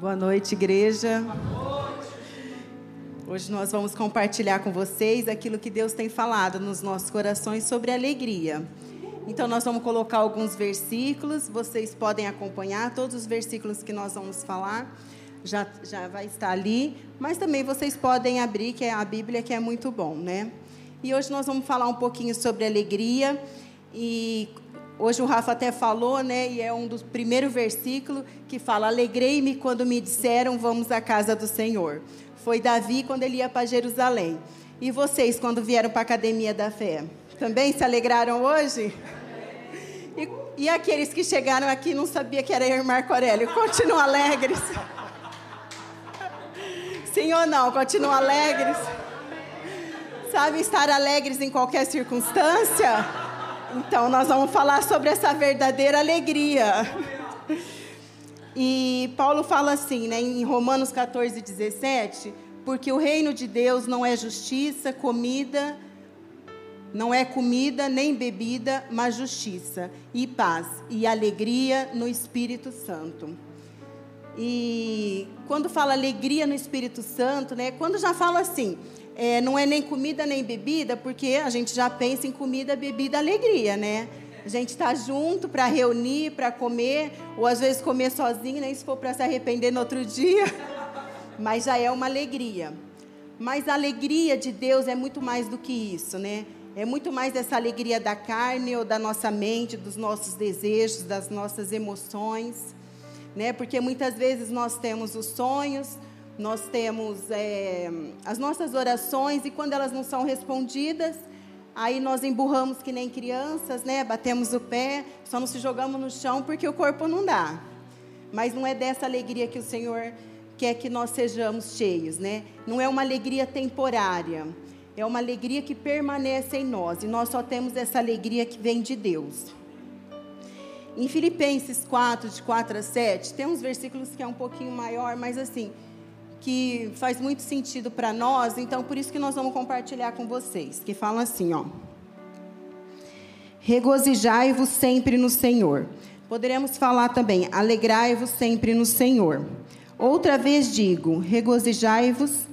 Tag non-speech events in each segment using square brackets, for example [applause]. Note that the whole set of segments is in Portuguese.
Boa noite, igreja. Hoje nós vamos compartilhar com vocês aquilo que Deus tem falado nos nossos corações sobre alegria. Então, nós vamos colocar alguns versículos, vocês podem acompanhar todos os versículos que nós vamos falar, já, já vai estar ali, mas também vocês podem abrir, que é a Bíblia, que é muito bom, né? E hoje nós vamos falar um pouquinho sobre alegria, e hoje o Rafa até falou, né? E é um dos primeiros versículos que fala: Alegrei-me quando me disseram, vamos à casa do Senhor. Foi Davi quando ele ia para Jerusalém. E vocês, quando vieram para a academia da fé? Também se alegraram hoje? E, e aqueles que chegaram aqui não sabia que era Marco Aurélio, continuam alegres? Sim ou não? Continuam alegres? Sabe estar alegres em qualquer circunstância? Então nós vamos falar sobre essa verdadeira alegria. E Paulo fala assim, né, em Romanos 14, 17, porque o reino de Deus não é justiça, comida, não é comida nem bebida, mas justiça e paz e alegria no Espírito Santo. E quando fala alegria no Espírito Santo, né? Quando já fala assim, é, não é nem comida nem bebida, porque a gente já pensa em comida, bebida, alegria, né? A gente está junto para reunir, para comer, ou às vezes comer sozinho, nem se for para se arrepender no outro [laughs] dia. Mas já é uma alegria. Mas a alegria de Deus é muito mais do que isso, né? É muito mais essa alegria da carne ou da nossa mente, dos nossos desejos, das nossas emoções, né? Porque muitas vezes nós temos os sonhos, nós temos é, as nossas orações e quando elas não são respondidas, aí nós emburramos que nem crianças, né? Batemos o pé, só não se jogamos no chão porque o corpo não dá. Mas não é dessa alegria que o Senhor quer que nós sejamos cheios, né? Não é uma alegria temporária é uma alegria que permanece em nós, e nós só temos essa alegria que vem de Deus. Em Filipenses 4, de 4 a 7, tem uns versículos que é um pouquinho maior, mas assim, que faz muito sentido para nós, então por isso que nós vamos compartilhar com vocês, que falam assim, ó. Regozijai-vos sempre no Senhor. Poderemos falar também, alegrai-vos sempre no Senhor. Outra vez digo, regozijai-vos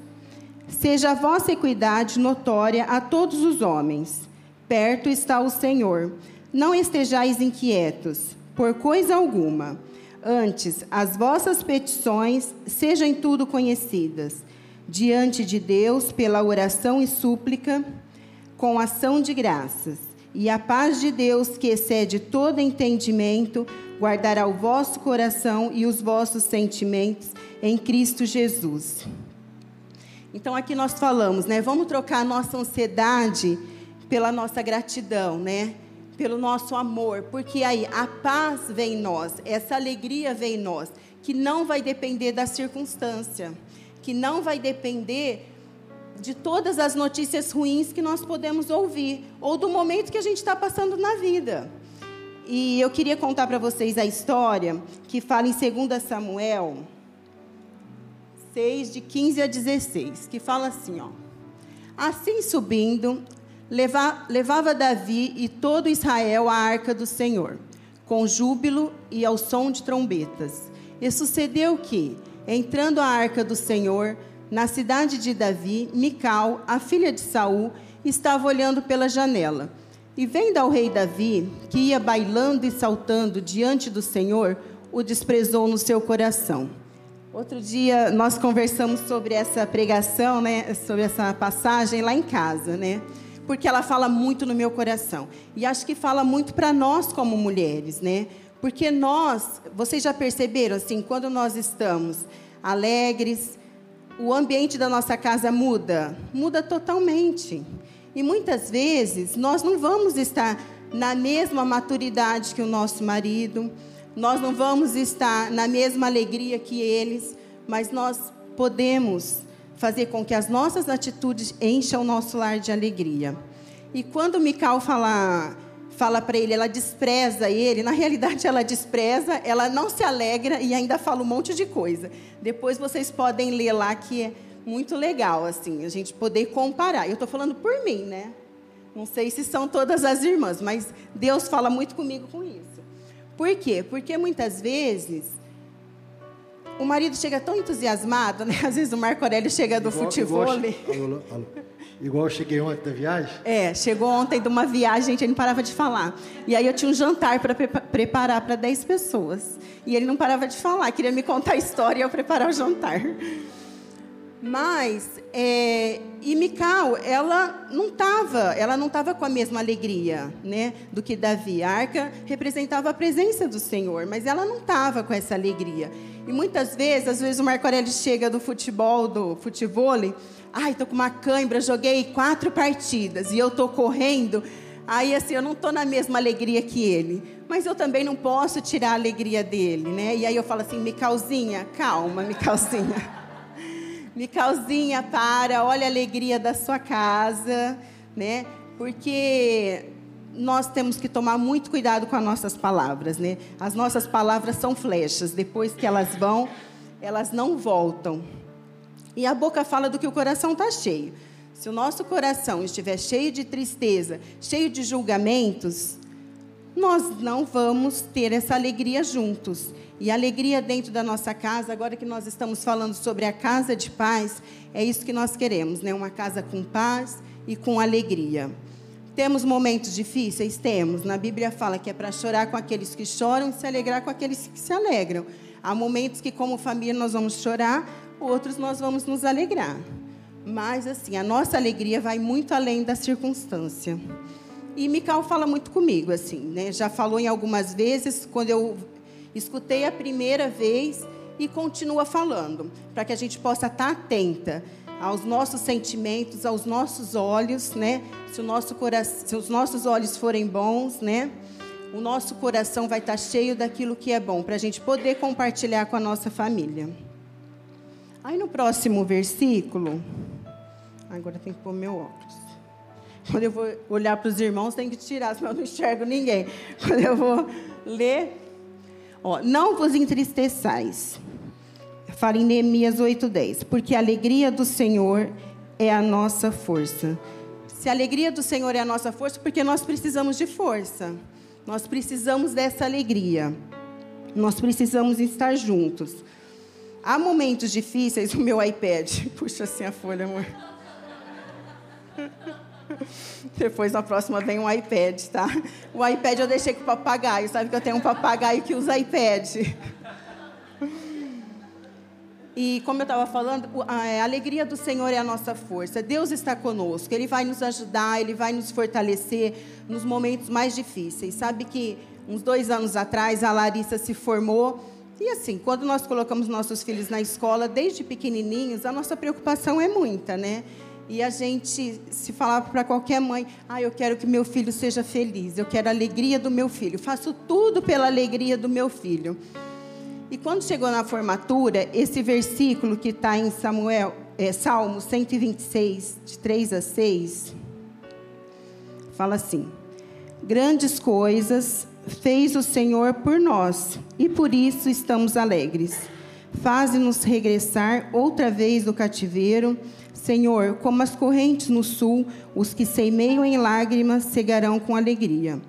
Seja a vossa equidade notória a todos os homens. Perto está o Senhor. Não estejais inquietos, por coisa alguma. Antes, as vossas petições sejam em tudo conhecidas, diante de Deus pela oração e súplica, com ação de graças. E a paz de Deus, que excede todo entendimento, guardará o vosso coração e os vossos sentimentos em Cristo Jesus. Então aqui nós falamos, né? Vamos trocar a nossa ansiedade pela nossa gratidão, né? Pelo nosso amor, porque aí a paz vem em nós, essa alegria vem em nós, que não vai depender da circunstância, que não vai depender de todas as notícias ruins que nós podemos ouvir, ou do momento que a gente está passando na vida. E eu queria contar para vocês a história que fala em 2 Samuel 6, de 15 a 16, que fala assim, ó. Assim subindo, levava Davi e todo Israel a arca do Senhor, com júbilo e ao som de trombetas. E sucedeu que, entrando a arca do Senhor, na cidade de Davi, Mical, a filha de Saul, estava olhando pela janela. E vendo ao rei Davi, que ia bailando e saltando diante do Senhor, o desprezou no seu coração. Outro dia nós conversamos sobre essa pregação, né, sobre essa passagem lá em casa, né? Porque ela fala muito no meu coração. E acho que fala muito para nós como mulheres, né? Porque nós, vocês já perceberam assim, quando nós estamos alegres, o ambiente da nossa casa muda, muda totalmente. E muitas vezes nós não vamos estar na mesma maturidade que o nosso marido, nós não vamos estar na mesma alegria que eles, mas nós podemos fazer com que as nossas atitudes encham o nosso lar de alegria. E quando Mical fala fala para ele, ela despreza ele, na realidade ela despreza, ela não se alegra e ainda fala um monte de coisa. Depois vocês podem ler lá que é muito legal assim, a gente poder comparar. Eu estou falando por mim, né? Não sei se são todas as irmãs, mas Deus fala muito comigo com isso. Por quê? Porque muitas vezes o marido chega tão entusiasmado, né? Às vezes o Marco Aurélio chega do Igual- futebol. Igual, alô, alô. Igual eu cheguei ontem da viagem. É, chegou ontem de uma viagem, gente, ele não parava de falar. E aí eu tinha um jantar para preparar para 10 pessoas. E ele não parava de falar, queria me contar a história e eu preparar o jantar. Mas, é, e Mical, ela não estava, ela não estava com a mesma alegria, né, do que Davi. A arca representava a presença do Senhor, mas ela não estava com essa alegria. E muitas vezes, às vezes o Marco Aurélio chega do futebol, do futebol, ai, tô com uma cãibra, joguei quatro partidas e eu tô correndo. Aí assim, eu não tô na mesma alegria que ele, mas eu também não posso tirar a alegria dele, né? E aí eu falo assim, Micalzinha, calma, Micalzinha. Micalzinha, para, olha a alegria da sua casa, né? Porque nós temos que tomar muito cuidado com as nossas palavras, né? As nossas palavras são flechas, depois que elas vão, elas não voltam. E a boca fala do que o coração está cheio. Se o nosso coração estiver cheio de tristeza, cheio de julgamentos, nós não vamos ter essa alegria juntos. E a alegria dentro da nossa casa, agora que nós estamos falando sobre a casa de paz, é isso que nós queremos, né? Uma casa com paz e com alegria. Temos momentos difíceis? Temos. Na Bíblia fala que é para chorar com aqueles que choram e se alegrar com aqueles que se alegram. Há momentos que, como família, nós vamos chorar, outros nós vamos nos alegrar. Mas, assim, a nossa alegria vai muito além da circunstância. E Mical fala muito comigo, assim, né? Já falou em algumas vezes, quando eu escutei a primeira vez e continua falando, para que a gente possa estar atenta aos nossos sentimentos, aos nossos olhos, né? Se, o nosso coração, se os nossos olhos forem bons, né? O nosso coração vai estar cheio daquilo que é bom, para a gente poder compartilhar com a nossa família. Aí no próximo versículo, agora tem que pôr meu óculos. Quando eu vou olhar para os irmãos, tem que tirar, senão eu não enxergo ninguém. [laughs] Quando eu vou ler, ó, não vos entristeçais. Fala em Neemias 8:10, porque a alegria do Senhor é a nossa força. Se a alegria do Senhor é a nossa força, porque nós precisamos de força. Nós precisamos dessa alegria. Nós precisamos estar juntos. Há momentos difíceis, [laughs] o meu iPad, puxa assim a folha, amor. [laughs] [laughs] Depois, na próxima, vem um iPad, tá? O iPad eu deixei com o papagaio. Sabe que eu tenho um papagaio que usa iPad. E como eu estava falando, a alegria do Senhor é a nossa força. Deus está conosco. Ele vai nos ajudar, Ele vai nos fortalecer nos momentos mais difíceis. Sabe que uns dois anos atrás a Larissa se formou. E assim, quando nós colocamos nossos filhos na escola, desde pequenininhos, a nossa preocupação é muita, né? E a gente, se falar para qualquer mãe, ah, eu quero que meu filho seja feliz, eu quero a alegria do meu filho, faço tudo pela alegria do meu filho. E quando chegou na formatura, esse versículo que está em Samuel, é, Salmo 126, de 3 a 6, fala assim: Grandes coisas fez o Senhor por nós, e por isso estamos alegres. Faze-nos regressar outra vez do cativeiro. Senhor, como as correntes no sul, os que seimeiam em lágrimas cegarão com alegria.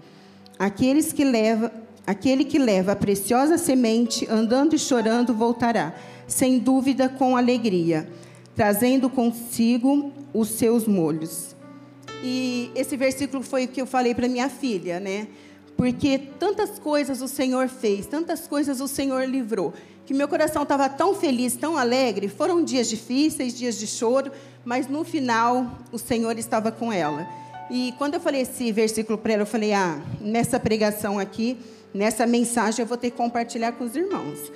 Aqueles que leva, aquele que leva a preciosa semente, andando e chorando, voltará, sem dúvida com alegria, trazendo consigo os seus molhos. E esse versículo foi o que eu falei para minha filha, né? Porque tantas coisas o Senhor fez, tantas coisas o Senhor livrou, que meu coração estava tão feliz, tão alegre. Foram dias difíceis, dias de choro, mas no final o Senhor estava com ela. E quando eu falei esse versículo para ela, eu falei: ah, nessa pregação aqui, nessa mensagem, eu vou ter que compartilhar com os irmãos.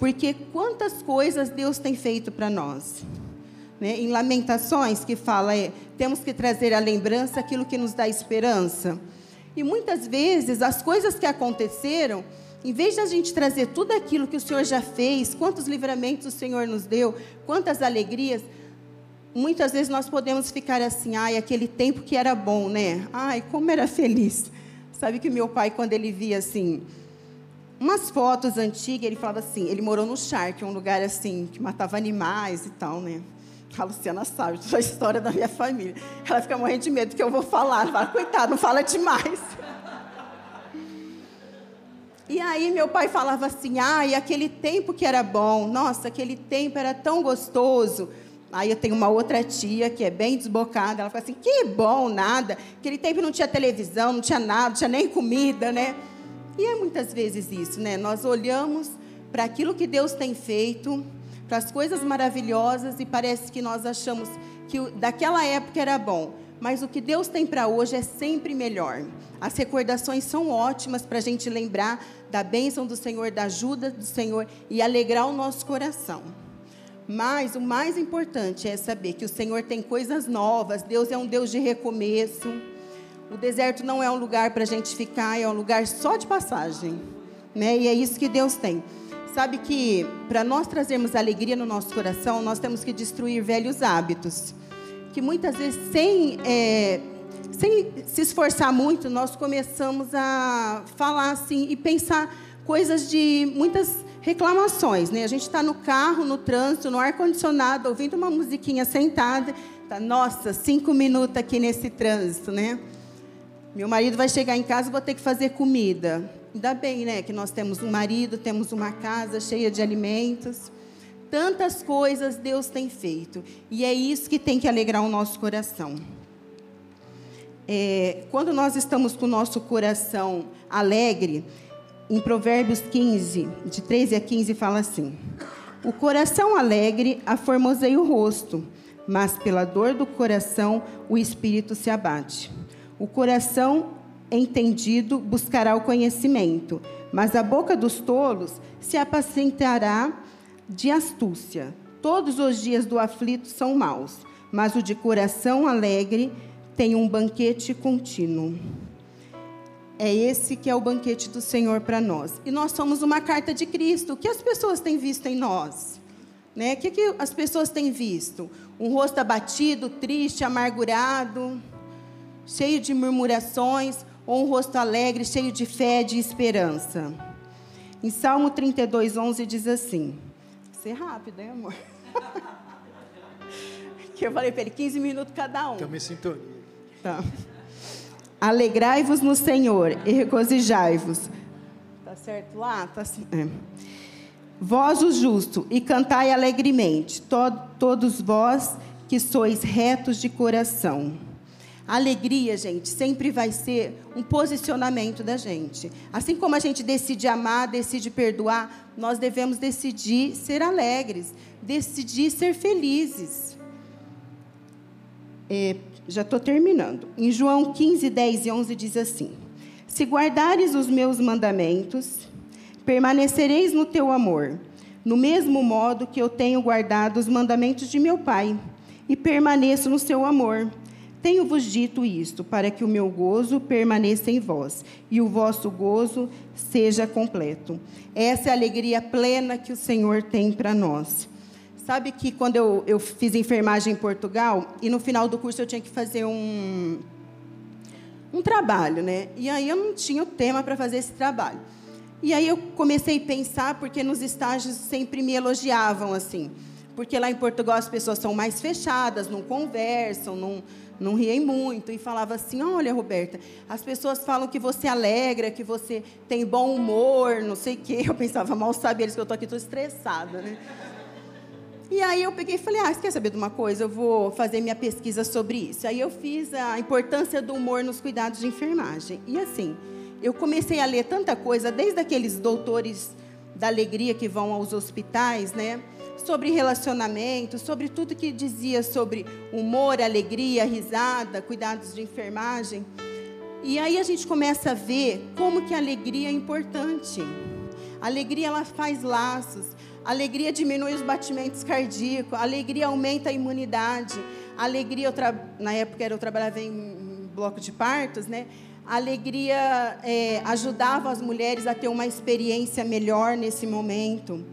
Porque quantas coisas Deus tem feito para nós. Né? Em Lamentações, que fala, é, temos que trazer à lembrança aquilo que nos dá esperança. E muitas vezes as coisas que aconteceram, em vez de a gente trazer tudo aquilo que o Senhor já fez, quantos livramentos o Senhor nos deu, quantas alegrias, muitas vezes nós podemos ficar assim, ai, aquele tempo que era bom, né? Ai, como era feliz. Sabe que meu pai, quando ele via assim, umas fotos antigas, ele falava assim, ele morou no Charque, um lugar assim, que matava animais e tal, né? A Luciana sabe toda a história da minha família. Ela fica morrendo de medo que eu vou falar. Ela fala, coitado, não fala demais. E aí meu pai falava assim: "Ai, aquele tempo que era bom. Nossa, aquele tempo era tão gostoso." Aí eu tenho uma outra tia que é bem desbocada, ela fala assim: "Que bom, nada. Aquele tempo não tinha televisão, não tinha nada, não tinha nem comida, né?" E é muitas vezes isso, né? Nós olhamos para aquilo que Deus tem feito, para as coisas maravilhosas e parece que nós achamos que daquela época era bom. Mas o que Deus tem para hoje é sempre melhor. As recordações são ótimas para a gente lembrar da bênção do Senhor, da ajuda do Senhor e alegrar o nosso coração. Mas o mais importante é saber que o Senhor tem coisas novas, Deus é um Deus de recomeço. O deserto não é um lugar para a gente ficar, é um lugar só de passagem. Né? E é isso que Deus tem. Sabe que para nós trazermos alegria no nosso coração, nós temos que destruir velhos hábitos. Que muitas vezes, sem, é, sem se esforçar muito, nós começamos a falar assim e pensar coisas de muitas reclamações. Né? A gente está no carro, no trânsito, no ar-condicionado, ouvindo uma musiquinha sentada. Tá, nossa, cinco minutos aqui nesse trânsito, né? Meu marido vai chegar em casa vou ter que fazer comida. Ainda bem, né, que nós temos um marido, temos uma casa cheia de alimentos. Tantas coisas Deus tem feito. E é isso que tem que alegrar o nosso coração. É, quando nós estamos com o nosso coração alegre, em Provérbios 15, de 13 a 15, fala assim: O coração alegre aformoseia o rosto, mas pela dor do coração o espírito se abate. O coração entendido buscará o conhecimento, mas a boca dos tolos se apacentará de astúcia. Todos os dias do aflito são maus, mas o de coração alegre tem um banquete contínuo. É esse que é o banquete do Senhor para nós. E nós somos uma carta de Cristo. O que as pessoas têm visto em nós? Né? O que, que as pessoas têm visto? Um rosto abatido, triste, amargurado, cheio de murmurações, ou um rosto alegre, cheio de fé, de esperança? Em Salmo 32, 11 diz assim: Ser rápido, hein, amor? [laughs] que eu falei para ele, 15 minutos cada um. Em sintonia. Tá. Alegrai-vos no Senhor e regozijai-vos. Tá certo lá? Tá assim. É. Vós, o justo, e cantai alegremente, to todos vós que sois retos de coração. Alegria, gente, sempre vai ser um posicionamento da gente. Assim como a gente decide amar, decide perdoar, nós devemos decidir ser alegres, decidir ser felizes. É, já estou terminando. Em João 15, 10 e 11 diz assim: Se guardares os meus mandamentos, permanecereis no teu amor, no mesmo modo que eu tenho guardado os mandamentos de meu Pai, e permaneço no seu amor. Tenho-vos dito isto, para que o meu gozo permaneça em vós e o vosso gozo seja completo. Essa é a alegria plena que o Senhor tem para nós. Sabe que quando eu, eu fiz enfermagem em Portugal, e no final do curso eu tinha que fazer um, um trabalho, né? E aí eu não tinha o tema para fazer esse trabalho. E aí eu comecei a pensar, porque nos estágios sempre me elogiavam assim. Porque lá em Portugal as pessoas são mais fechadas, não conversam, não, não riem muito. E falava assim: olha, Roberta, as pessoas falam que você alegra, que você tem bom humor, não sei o quê. Eu pensava, mal sabe eles que eu estou aqui, estou estressada, né? E aí eu peguei e falei, ah, você quer saber de uma coisa? Eu vou fazer minha pesquisa sobre isso. Aí eu fiz a importância do humor nos cuidados de enfermagem. E assim, eu comecei a ler tanta coisa, desde aqueles doutores da alegria que vão aos hospitais, né? Sobre relacionamento, sobre tudo que dizia sobre humor, alegria, risada, cuidados de enfermagem. E aí a gente começa a ver como que a alegria é importante. A alegria ela faz laços. A alegria diminui os batimentos cardíacos, a alegria aumenta a imunidade. A alegria, tra... na época eu trabalhava em bloco de partos, né? A alegria é, ajudava as mulheres a ter uma experiência melhor nesse momento.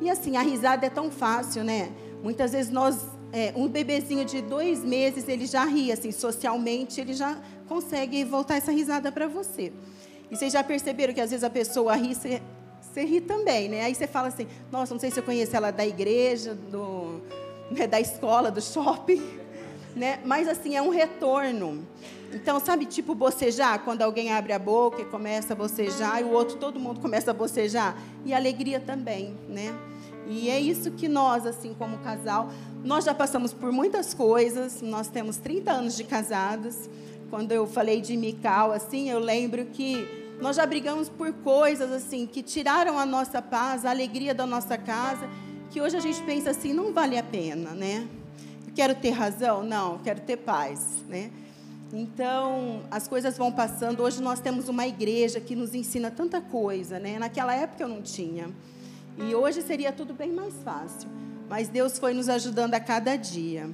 E assim, a risada é tão fácil, né? Muitas vezes nós, é, um bebezinho de dois meses, ele já ri, assim, socialmente, ele já consegue voltar essa risada para você. E vocês já perceberam que às vezes a pessoa ri, você ri também, né? Aí você fala assim, nossa, não sei se eu conheço ela da igreja, do, né, da escola, do shopping. [laughs] né? Mas assim, é um retorno. Então, sabe, tipo bocejar, quando alguém abre a boca e começa a bocejar, e o outro, todo mundo começa a bocejar. E alegria também, né? E é isso que nós, assim, como casal, nós já passamos por muitas coisas, nós temos 30 anos de casados. Quando eu falei de Mical, assim, eu lembro que nós já brigamos por coisas, assim, que tiraram a nossa paz, a alegria da nossa casa, que hoje a gente pensa assim, não vale a pena, né? Quero ter razão? Não, quero ter paz, né? Então, as coisas vão passando. Hoje nós temos uma igreja que nos ensina tanta coisa, né? Naquela época eu não tinha. E hoje seria tudo bem mais fácil. Mas Deus foi nos ajudando a cada dia.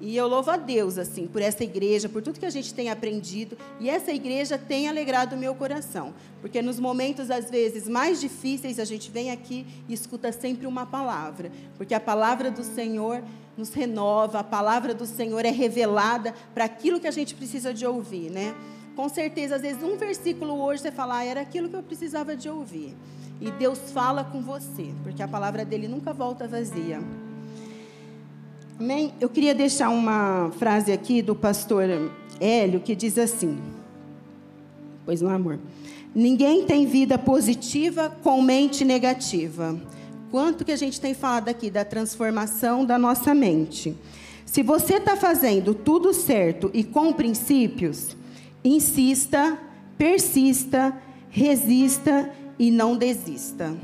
E eu louvo a Deus, assim, por essa igreja, por tudo que a gente tem aprendido. E essa igreja tem alegrado o meu coração. Porque nos momentos, às vezes, mais difíceis, a gente vem aqui e escuta sempre uma palavra. Porque a palavra do Senhor nos renova, a palavra do Senhor é revelada para aquilo que a gente precisa de ouvir, né? Com certeza, às vezes, um versículo hoje você fala, ah, era aquilo que eu precisava de ouvir. E Deus fala com você, porque a palavra dele nunca volta vazia. Amém? Eu queria deixar uma frase aqui do pastor Hélio que diz assim: Pois não, amor. Ninguém tem vida positiva com mente negativa. Quanto que a gente tem falado aqui da transformação da nossa mente. Se você está fazendo tudo certo e com princípios, insista, persista, resista e não desista.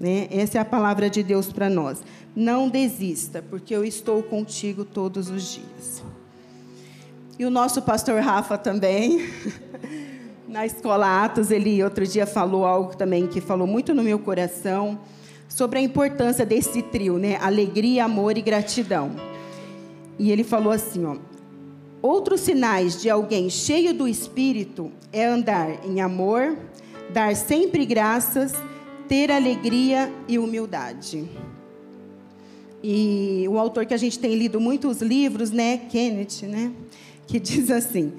Né? Essa é a palavra de Deus para nós. Não desista, porque eu estou contigo todos os dias. E o nosso pastor Rafa também, [laughs] na escola Atos, ele outro dia falou algo também que falou muito no meu coração sobre a importância desse trio, né? Alegria, amor e gratidão. E ele falou assim, ó: Outros sinais de alguém cheio do espírito é andar em amor, dar sempre graças, ter alegria e humildade. E o autor que a gente tem lido muitos livros, né, Kenneth, né, que [laughs] diz assim: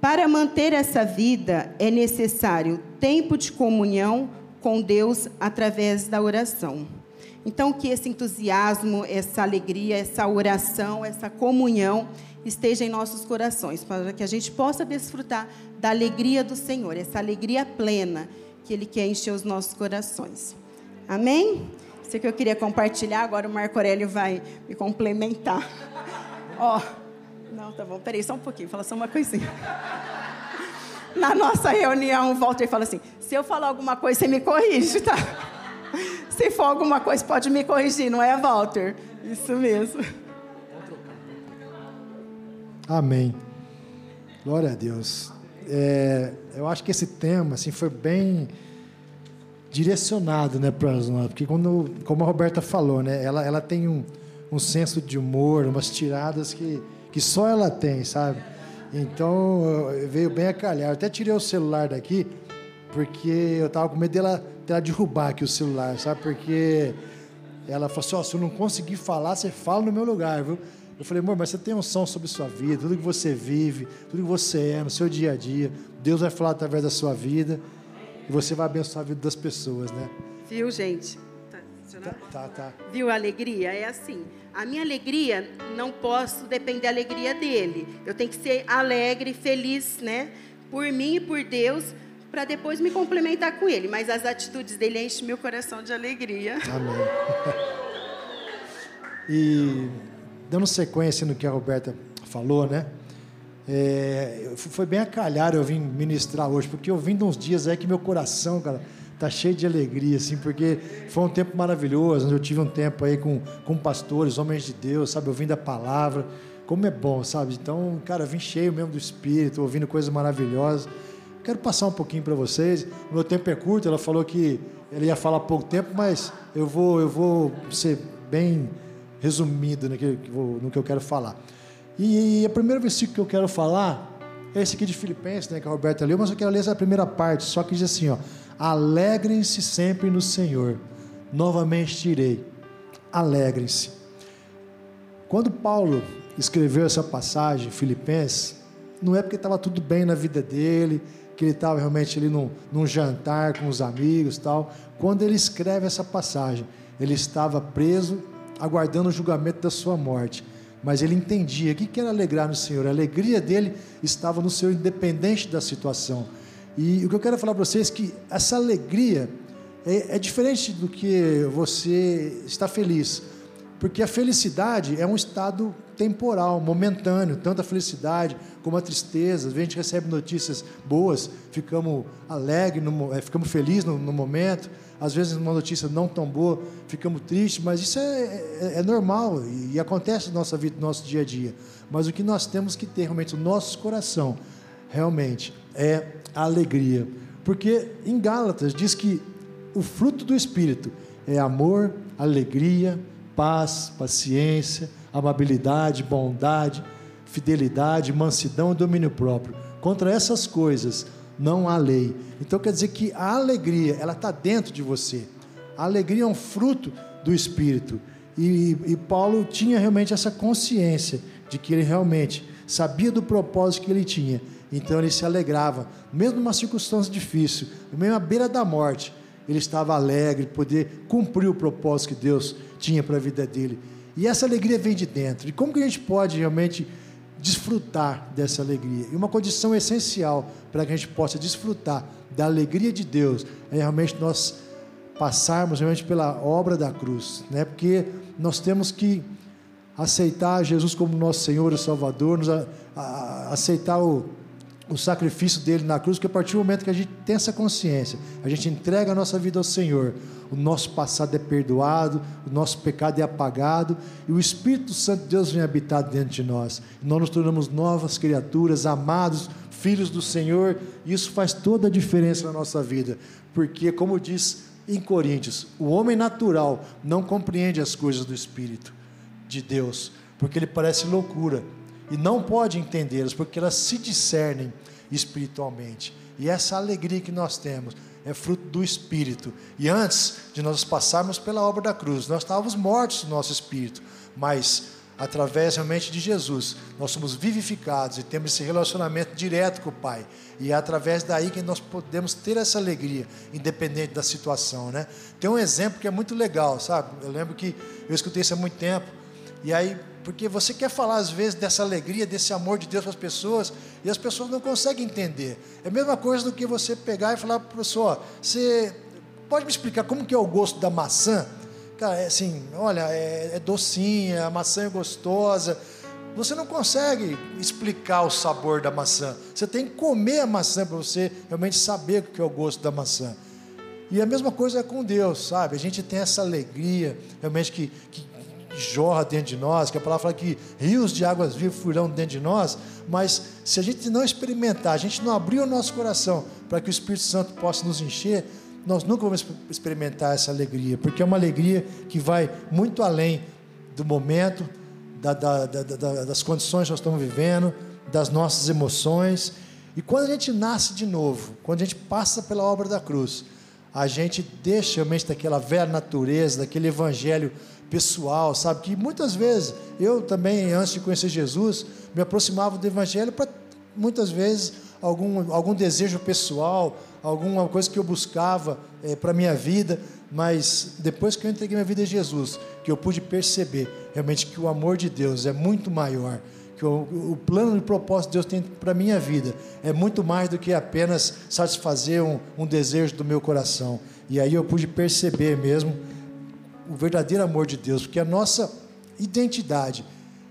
Para manter essa vida é necessário tempo de comunhão com Deus através da oração. Então, que esse entusiasmo, essa alegria, essa oração, essa comunhão esteja em nossos corações, para que a gente possa desfrutar da alegria do Senhor, essa alegria plena que Ele quer encher os nossos corações. Amém? Isso que eu queria compartilhar, agora o Marco Aurélio vai me complementar. [laughs] Ó, oh, não, tá bom, peraí, só um pouquinho, fala só uma coisinha. Na nossa reunião, o Walter fala assim: se eu falar alguma coisa, você me corrige, tá? Se for alguma coisa, pode me corrigir, não é, Walter? Isso mesmo. Amém. Glória a Deus. É, eu acho que esse tema assim foi bem direcionado, né, para nós, porque quando, como a Roberta falou, né, ela, ela tem um, um senso de humor, umas tiradas que, que só ela tem, sabe? Então veio bem a calhar. Eu até tirei o celular daqui porque eu tava com medo dela, dela derrubar aqui o celular, sabe? Porque ela falou assim: oh, se eu não conseguir falar, você fala no meu lugar, viu? Eu falei, amor, mas você tem noção sobre sua vida, tudo que você vive, tudo que você é, no seu dia a dia. Deus vai falar através da sua vida e você vai abençoar a vida das pessoas, né? Viu, gente? Tá, tá, tá. Viu a alegria? É assim. A minha alegria não posso depender da alegria dele. Eu tenho que ser alegre, feliz, né? Por mim e por Deus, para depois me complementar com ele. Mas as atitudes dele enchem meu coração de alegria. Amém. [laughs] e dando sequência no que a Roberta falou, né? É, foi bem a calhar eu vim ministrar hoje, porque eu vim de uns dias aí que meu coração, cara, tá cheio de alegria, assim, porque foi um tempo maravilhoso. Eu tive um tempo aí com, com pastores, homens de Deus, sabe, ouvindo a palavra. Como é bom, sabe? Então, cara, vim cheio mesmo do Espírito, ouvindo coisas maravilosas. Quero passar um pouquinho para vocês. O meu tempo é curto. Ela falou que ele ia falar pouco tempo, mas eu vou, eu vou ser bem resumido no que, no que eu quero falar. E, e o primeiro versículo que eu quero falar é esse aqui de Filipenses, né, que a Roberta leu, mas eu quero ler essa primeira parte, só que diz assim, ó: Alegrem-se sempre no Senhor. Novamente direi: alegrem-se. Quando Paulo escreveu essa passagem, Filipenses, não é porque estava tudo bem na vida dele, que ele estava realmente ali num, num jantar com os amigos tal. Quando ele escreve essa passagem, ele estava preso, aguardando o julgamento da sua morte. mas ele entendia o que era alegrar no Senhor. A alegria dele estava no Senhor, independente da situação. E o que eu quero falar para vocês é que essa alegria é, é diferente do que você está feliz. Porque a felicidade é um estado temporal, momentâneo, tanto a felicidade como a tristeza. Às vezes a gente recebe notícias boas, ficamos alegres, é, ficamos felizes no, no, momento. Às vezes uma notícia não tão boa, ficamos tristes, mas isso é, é, é normal e, e, acontece na nossa vida, no nosso dia a dia. Mas o que nós temos que ter realmente no nosso coração, realmente, é a alegria. Porque em Gálatas diz que o fruto do Espírito é amor, alegria, paz, paciência, amabilidade, bondade, fidelidade, mansidão e domínio próprio. Contra essas coisas não há lei. Então quer dizer que a alegria, ela está dentro de você. A alegria é um fruto do Espírito. E, e, Paulo tinha realmente essa consciência de que ele realmente sabia do propósito que ele tinha. Então ele se alegrava, mesmo numa circunstância difícil, mesmo à beira da morte, ele estava alegre, poder cumprir o propósito que Deus tinha para a vida dele. E essa alegria vem de dentro. E como que a gente pode realmente desfrutar dessa alegria? E uma condição essencial para que a gente possa desfrutar da alegria de Deus é realmente nós passarmos realmente pela obra da cruz, né? Porque nós temos que aceitar Jesus como nosso Senhor e Salvador, nos a, a, aceitar o o sacrifício dele na cruz, que a partir do momento que a gente tem essa consciência, a gente entrega a nossa vida ao Senhor, o nosso passado é perdoado, o nosso pecado é apagado, e o Espírito Santo de Deus vem habitar dentro de nós. Nós nos tornamos novas criaturas, amados, filhos do Senhor, e isso faz toda a diferença na nossa vida, porque, como diz em Coríntios, o homem natural não compreende as coisas do Espírito de Deus, porque ele parece loucura e não pode entendê-las, porque elas se discernem espiritualmente. E essa alegria que nós temos é fruto do Espírito. E antes de nós passarmos pela obra da cruz, nós estávamos mortos no nosso espírito, mas através realmente de Jesus, nós somos vivificados e temos esse relacionamento direto com o Pai. E é através daí que nós podemos ter essa alegria, independente da situação, né? Tem um exemplo que é muito legal, sabe? Eu lembro que eu escutei isso há muito tempo. E aí porque você quer falar às vezes dessa alegria, desse amor de Deus para as pessoas, e as pessoas não conseguem entender. É a mesma coisa do que você pegar e falar para a pessoa, você pode me explicar como que é o gosto da maçã? Cara, é assim, olha, é, é docinha, a maçã é gostosa. Você não consegue explicar o sabor da maçã. Você tem que comer a maçã para você realmente saber o que é o gosto da maçã. E a mesma coisa é com Deus, sabe? A gente tem essa alegria, realmente que, que jorra dentro de nós, que a palavra fala que rios de águas vivas fluirão dentro de nós, mas se a gente não experimentar, a gente não abrir o nosso coração para que o Espírito Santo possa nos encher, nós nunca vamos experimentar essa alegria, porque é uma alegria que vai muito além do momento, da, da, da, das condições que nós estamos vivendo, das nossas emoções. E quando a gente nasce de novo, quando a gente passa pela obra da cruz, a gente deixa realmente daquela velha natureza, daquele evangelho pessoal, sabe? Que muitas vezes eu também, antes de conhecer Jesus, me aproximava do Evangelho para muitas vezes algum, algum desejo pessoal, alguma coisa que eu buscava é, para a minha vida, mas depois que eu entreguei minha vida a Jesus, que eu pude perceber realmente que o amor de Deus é muito maior, que o, o plano e propósito de Deus tem para a minha vida é muito mais do que apenas satisfazer um, um desejo do meu coração. E aí eu pude perceber mesmo o verdadeiro amor de Deus, porque a nossa identidade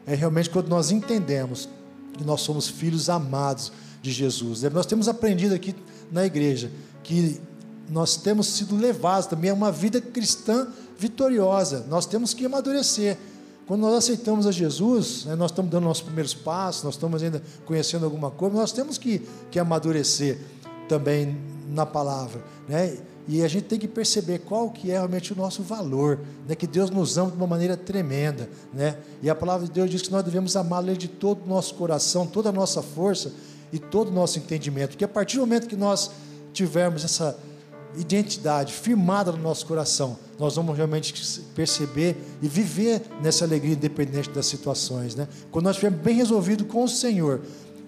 é realmente quando nós entendemos que nós somos filhos amados de Jesus. Nós temos aprendido aqui na igreja que nós temos sido levados também a uma vida cristã vitoriosa. Nós temos que amadurecer. Quando nós aceitamos a Jesus, né, nós estamos dando nossos primeiros passos, nós estamos ainda conhecendo alguma coisa, nós temos que, que amadurecer também na palavra. Né? E a gente tem que perceber qual que é realmente o nosso valor, né? que Deus nos ama de uma maneira tremenda. Né? E a palavra de Deus diz que nós devemos amá-lo de todo o nosso coração, toda a nossa força e todo o nosso entendimento. Porque a partir do momento que nós tivermos essa identidade firmada no nosso coração, nós vamos realmente perceber e viver nessa alegria independente das situações. Né? Quando nós estivermos bem resolvido com o Senhor,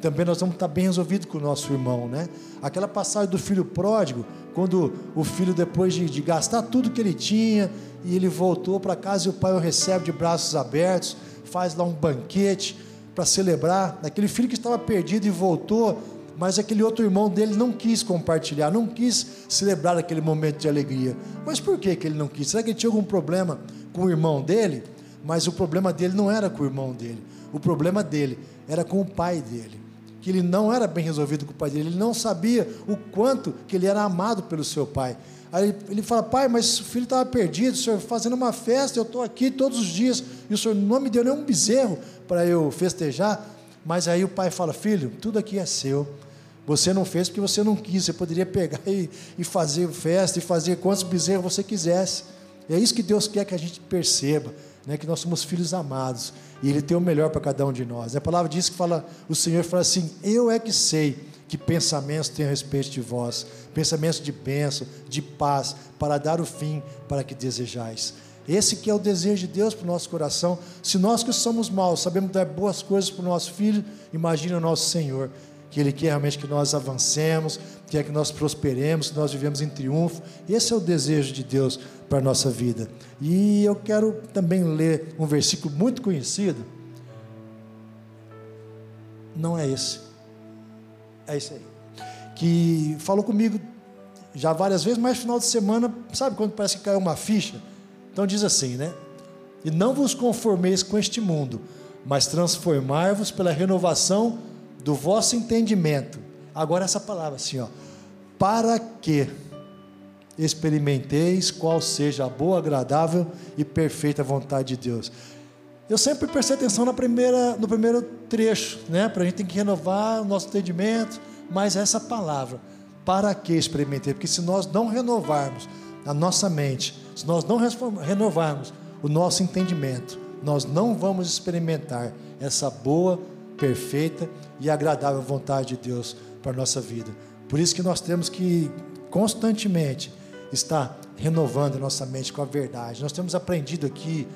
também nós vamos estar bem resolvidos com o nosso irmão, né? Aquela passagem do filho pródigo, quando o filho, depois de, de gastar tudo que ele tinha, e ele voltou para casa e o pai o recebe de braços abertos, faz lá um banquete para celebrar. Aquele filho que estava perdido e voltou, mas aquele outro irmão dele não quis compartilhar, não quis celebrar aquele momento de alegria. Mas por que, que ele não quis? Será que ele tinha algum problema com o irmão dele? Mas o problema dele não era com o irmão dele, o problema dele era com o pai dele que ele não era bem resolvido com o pai dele, ele não sabia o quanto que ele era amado pelo seu pai. Aí ele fala, pai, mas o filho estava perdido, o senhor fazendo uma festa, eu estou aqui todos os dias, e o senhor não me deu nenhum bezerro para eu festejar. Mas aí o pai fala, filho, tudo aqui é seu. Você não fez porque você não quis, você poderia pegar e, e fazer festa, e fazer quantos bezerros você quisesse. E é isso que Deus quer que a gente perceba, né, que nós somos filhos amados. E Ele tem o melhor para cada um de nós. A palavra diz que fala, o Senhor fala assim: Eu é que sei que pensamentos tenho a respeito de vós, pensamentos de bênção, de paz, para dar o fim para que desejais. Esse que é o desejo de Deus para o nosso coração. Se nós que somos maus sabemos dar boas coisas para o nosso filho, imagine o nosso Senhor, que Ele quer realmente que nós avancemos, quer que nós prosperemos, que nós vivemos em triunfo. Esse é o desejo de Deus para a nossa vida. E eu quero também ler um versículo muito conhecido. Não é esse. É esse aí. Que falou comigo já várias vezes, mas final de semana, sabe quando parece que caiu uma ficha? Então diz assim, né? E não vos conformeis com este mundo, mas transformai-vos pela renovação do vosso entendimento. Agora essa palavra assim, ó. Para que experimenteis qual seja a boa, agradável e perfeita vontade de Deus. Eu sempre prestei atenção na primeira, no primeiro trecho, né? Para a gente tem que renovar o nosso entendimento, mas essa palavra, para que experimentei? Porque se nós não renovarmos a nossa mente, se nós não renovarmos o nosso entendimento, nós não vamos experimentar essa boa, perfeita e agradável vontade de Deus para a nossa vida. Por isso que nós temos que constantemente está renovando a nossa mente com a verdade. Nós temos aprendido aqui,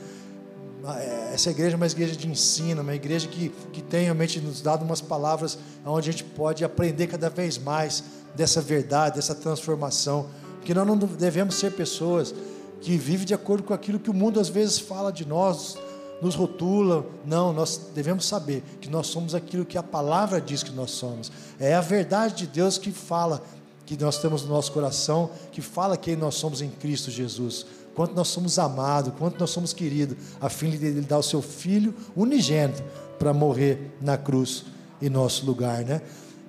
é, essa igreja é uma igreja de ensino, uma igreja que, que tem realmente nos dado umas palavras onde a gente pode aprender cada vez mais dessa verdade, dessa transformação. Porque nós não devemos ser pessoas que vivem de acordo com aquilo que o mundo às vezes fala de nós, nos rotula. Não, nós devemos saber que nós somos aquilo que a palavra diz que nós somos. É a verdade de Deus que fala que nós temos no nosso coração, que fala quem nós somos em Cristo Jesus, quanto nós somos amados, quanto nós somos queridos, a fim de Ele dar o seu Filho unigênito para morrer na cruz em nosso lugar, né?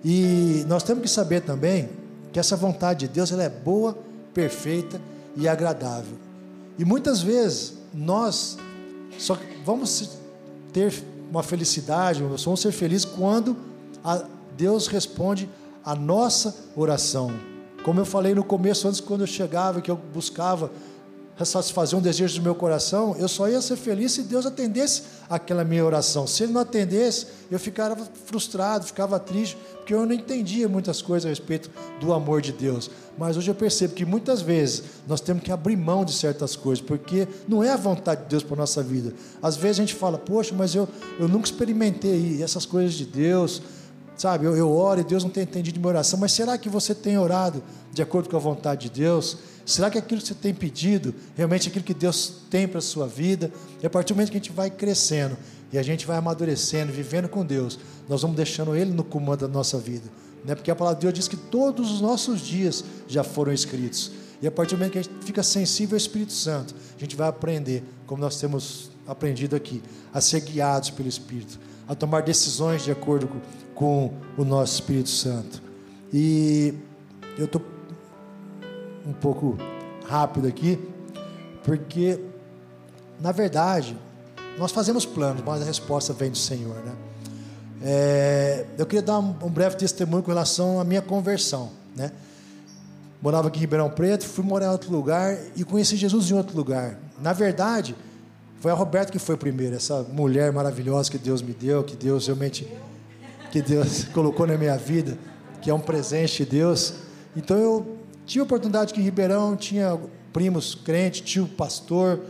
E nós temos que saber também que essa vontade de Deus ela é boa, perfeita e agradável. E muitas vezes nós só vamos ter uma felicidade, nós vamos ser felizes quando Deus responde a nossa oração. Como eu falei no começo, antes quando eu chegava, que eu buscava satisfazer um desejo do meu coração, eu só ia ser feliz se Deus atendesse aquela minha oração. Se Ele não atendesse, eu ficava frustrado, ficava triste, porque eu não entendia muitas coisas a respeito do amor de Deus. Mas hoje eu percebo que muitas vezes nós temos que abrir mão de certas coisas, porque não é a vontade de Deus para a nossa vida. Às vezes a gente fala, poxa, mas eu, eu nunca experimentei essas coisas de Deus, Sabe, eu, eu oro e Deus não tem entendido minha oração, mas será que você tem orado de acordo com a vontade de Deus? Será que aquilo que você tem pedido, realmente é aquilo que Deus tem para a sua vida? E a partir do momento que a gente vai crescendo e a gente vai amadurecendo, vivendo com Deus, nós vamos deixando Ele no comando da nossa vida. Né? Porque a palavra de Deus diz que todos os nossos dias já foram escritos. E a partir do momento que a gente fica sensível ao Espírito Santo, a gente vai aprender, como nós temos aprendido aqui, a ser guiados pelo Espírito, a tomar decisões de acordo com com o nosso Espírito Santo. E eu estou um pouco rápido aqui, porque, na verdade, nós fazemos planos, mas a resposta vem do Senhor, né? É, eu queria dar um, um, breve testemunho com relação à minha conversão, né? Morava aqui em Ribeirão Preto, fui morar em outro lugar e conheci Jesus em outro lugar. Na verdade, foi a Roberta que foi primeiro, essa mulher maravilhosa que Deus me deu, que Deus realmente que Deus [laughs] colocou na minha vida, que é um presente de Deus. Então eu tive a oportunidade que em Ribeirão tinha primos crentes, tio pastor,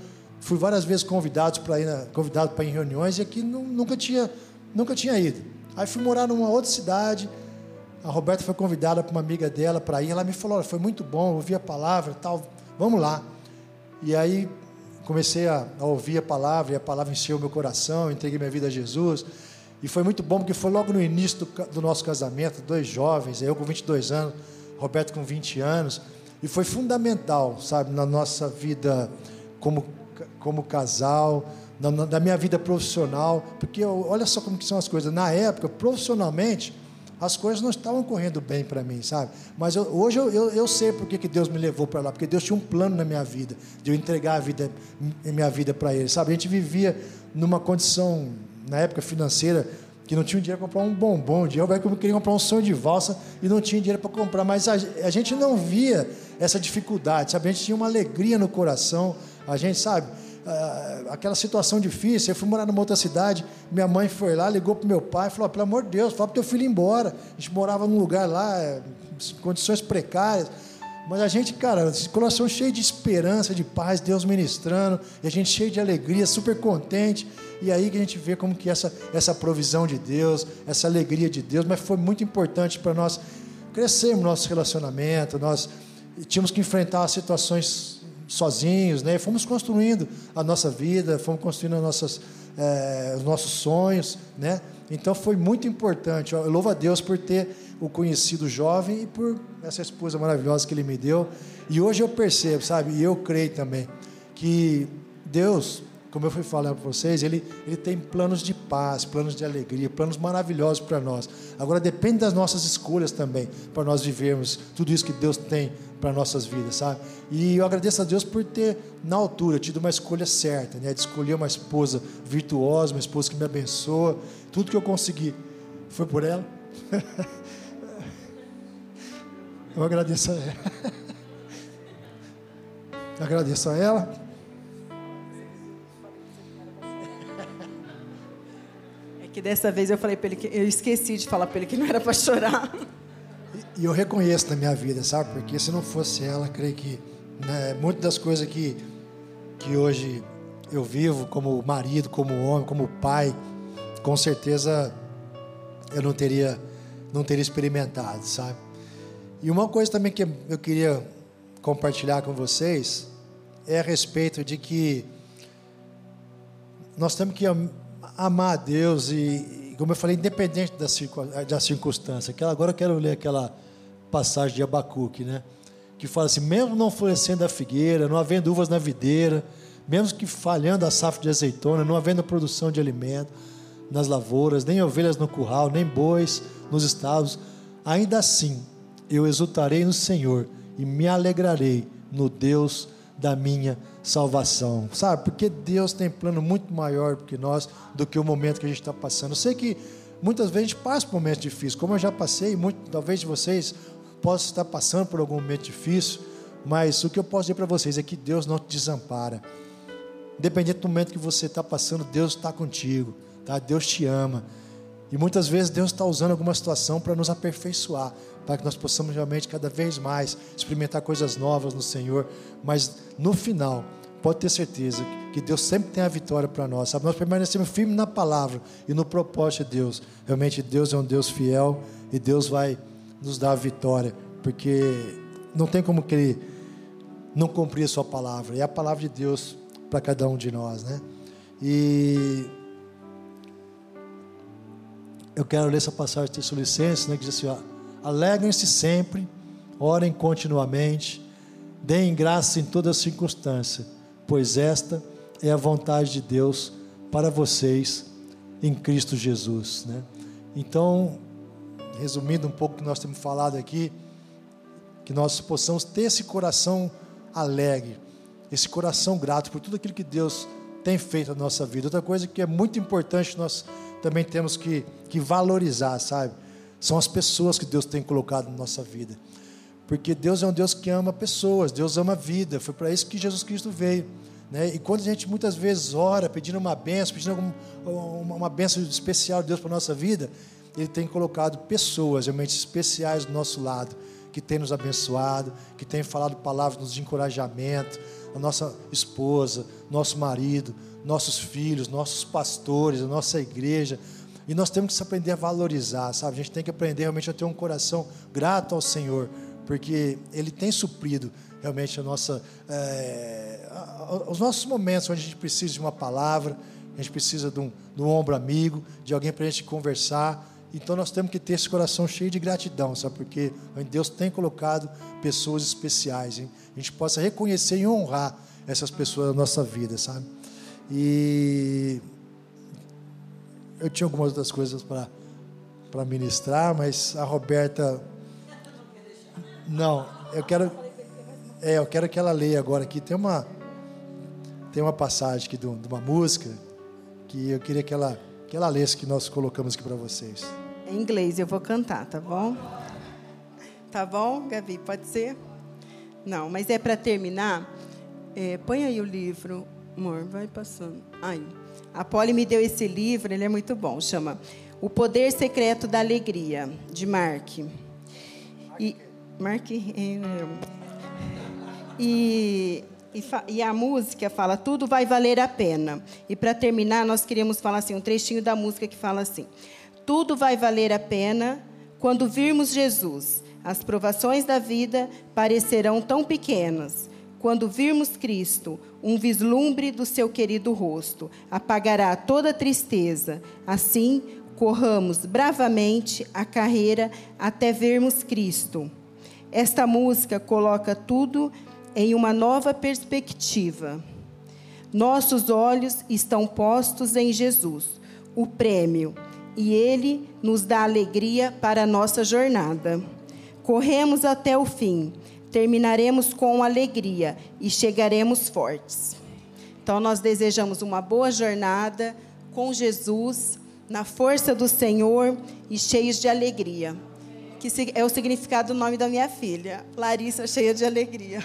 fui várias vezes convidado para ir, convidado para ir em reuniões e aqui nunca tinha, nunca tinha ido. Aí fui morar numa outra cidade. A Roberta foi convidada para uma amiga dela para ir. Ela me falou: foi muito bom, ouvi a palavra tal, vamos lá. E aí comecei a, a, ouvir a palavra, e a palavra encheu meu coração, entreguei minha vida a Jesus. E foi muito bom, porque foi logo no início do, do nosso casamento, dois jovens, eu com 22 anos, Roberto com 20 anos. E foi fundamental, sabe, na nossa vida como, como casal, na, na minha vida profissional, porque eu, olha só como são as coisas. Na época, profissionalmente, as coisas não estavam correndo bem para mim, sabe? Mas eu, hoje eu, eu, eu, sei porque que Deus me levou para lá, porque Deus tinha um plano na minha vida, de eu entregar a vida, minha vida para Ele, sabe? A gente vivia numa condição, na época financeira, que não tinha dinheiro para comprar um bombom, o dinheiro que eu queria comprar um sonho de valsa e não tinha dinheiro para comprar, mas a, a gente não via essa dificuldade, sabe? A gente tinha uma alegria no coração, a gente, sabe? Ah, aquela situação difícil. Eu fui morar numa outra cidade, minha mãe foi lá, ligou para meu pai, falou: pelo amor de Deus, fala para teu filho ir embora. A gente morava num lugar lá, é, condições precárias. Mas a gente, cara, coração cheio de esperança, de paz, Deus ministrando, e a gente cheio de alegria, super contente. E aí que a gente vê como que essa, essa provisão de Deus, essa alegria de Deus, mas foi muito importante para nós crescermos no nosso relacionamento, nós tínhamos que enfrentar situações sozinhos, né? Fomos construindo a nossa vida, fomos construindo nossas, é, os nossos sonhos, né? Então foi muito importante. Eu louvo a Deus por ter o conhecido jovem e por essa esposa maravilhosa que Ele me deu. E hoje eu percebo, sabe? E eu creio também que Deus como eu fui falando para vocês, ele, ele tem planos de paz, planos de alegria, planos maravilhosos para nós. Agora depende das nossas escolhas também, para nós vivermos tudo isso que Deus tem para nossas vidas, sabe? E eu agradeço a Deus por ter, na altura, tido uma escolha certa, né? De escolher uma esposa virtuosa, uma esposa que me abençoa. Tudo que eu consegui foi por ela. [laughs] eu agradeço a ela. agradeço a ela. Que dessa vez eu falei para ele que eu esqueci de falar para ele que não era para chorar. E eu reconheço na minha vida, sabe? Porque se não fosse ela, creio que né, muitas das coisas que, que hoje eu vivo como marido, como homem, como pai, com certeza eu não teria não teria experimentado, sabe? E uma coisa também que eu queria compartilhar com vocês é a respeito de que nós temos que amar a Deus e, como eu falei, independente da, circunstância. Agora eu quero ler aquela passagem de Abacuque, né? Que fala assim: mesmo não florescendo a figueira, não havendo uvas na videira, mesmo que falhando a safra de azeitona, não havendo produção de alimento nas lavouras, nem ovelhas no curral, nem bois nos estábulos, ainda assim eu exultarei no Senhor e me alegrarei no Deus da minha salvação, sabe? Porque Deus tem plano muito maior do que nós, do que o momento que a gente está passando. Eu sei que muitas vezes a gente passa por momentos difíceis, como eu já passei, muito, talvez vocês possam estar passando por algum momento difícil, mas o que eu posso dizer para vocês é que Deus não te desampara. Independente do momento que você está passando, Deus está contigo, tá? Deus te ama. E muitas vezes Deus está usando alguma situação para nos aperfeiçoar, para que nós possamos realmente cada vez mais experimentar coisas novas no Senhor. Mas no final, pode ter certeza que Deus sempre tem a vitória para nós. Sabe? Nós permanecemos firmes na palavra e no propósito de Deus. Realmente Deus é um Deus fiel e Deus vai nos dar a vitória, porque não tem como que Ele não cumprir a sua palavra. É a palavra de Deus para cada um de nós, né? E eu quero ler essa passagem de Tessalonicenses, né, que diz assim: alegrem-se sempre, orem continuamente, deem graça em toda circunstância, pois esta é a vontade de Deus para vocês em Cristo Jesus. Né? Então, resumindo um pouco o que nós temos falado aqui, que nós possamos ter esse coração alegre, esse coração grato por tudo aquilo que Deus tem feito na nossa vida. Outra coisa que é muito importante nós também temos que, que valorizar, sabe? São as pessoas que Deus tem colocado na nossa vida. Porque Deus é um Deus que ama pessoas, Deus ama a vida. Foi para isso que Jesus Cristo veio. Né? E quando a gente muitas vezes ora, pedindo uma benção, pedindo algum, uma benção especial de Deus para a nossa vida, Ele tem colocado pessoas realmente especiais do nosso lado, que tem nos abençoado, que tem falado palavras de encorajamento, a nossa esposa, nosso marido, nossos filhos, nossos pastores, a nossa igreja. E nós temos que aprender a valorizar, sabe? A gente tem que aprender realmente a ter um coração grato ao Senhor, porque Ele tem suprido realmente a nossa, é, os nossos momentos onde a gente precisa de uma palavra, a gente precisa de um, de um ombro amigo, de alguém para a gente conversar. Então nós temos que ter esse coração cheio de gratidão, sabe? Porque Deus tem colocado pessoas especiais, hein? A gente possa reconhecer e honrar essas pessoas na nossa vida, sabe? E eu tinha algumas outras coisas para ministrar, mas a Roberta não, eu quero é, eu quero que ela leia agora aqui tem uma tem uma passagem aqui de uma música que eu queria que ela Aquela letra que nós colocamos aqui para vocês. Em inglês, eu vou cantar, tá bom? Tá bom, Gabi? Pode ser? Não, mas é para terminar. É, põe aí o livro, amor, vai passando. Aí. A Polly me deu esse livro, ele é muito bom. Chama O Poder Secreto da Alegria, de Mark. E, Mark. E e, e, a música fala tudo vai valer a pena. E para terminar, nós queríamos falar assim um trechinho da música que fala assim: tudo vai valer a pena quando virmos Jesus. As provações da vida parecerão tão pequenas. Quando virmos Cristo, um vislumbre do seu querido rosto apagará toda tristeza. Assim, corramos bravamente a carreira até vermos Cristo. Esta música coloca tudo em uma nova perspectiva. Nossos olhos estão postos em Jesus, o prêmio, e ele nos dá alegria para a nossa jornada. Corremos até o fim, terminaremos com alegria e chegaremos fortes. Então, nós desejamos uma boa jornada com Jesus, na força do Senhor e cheios de alegria. Que é o significado do nome da minha filha, Larissa, cheia de alegria.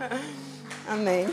[laughs] Amém.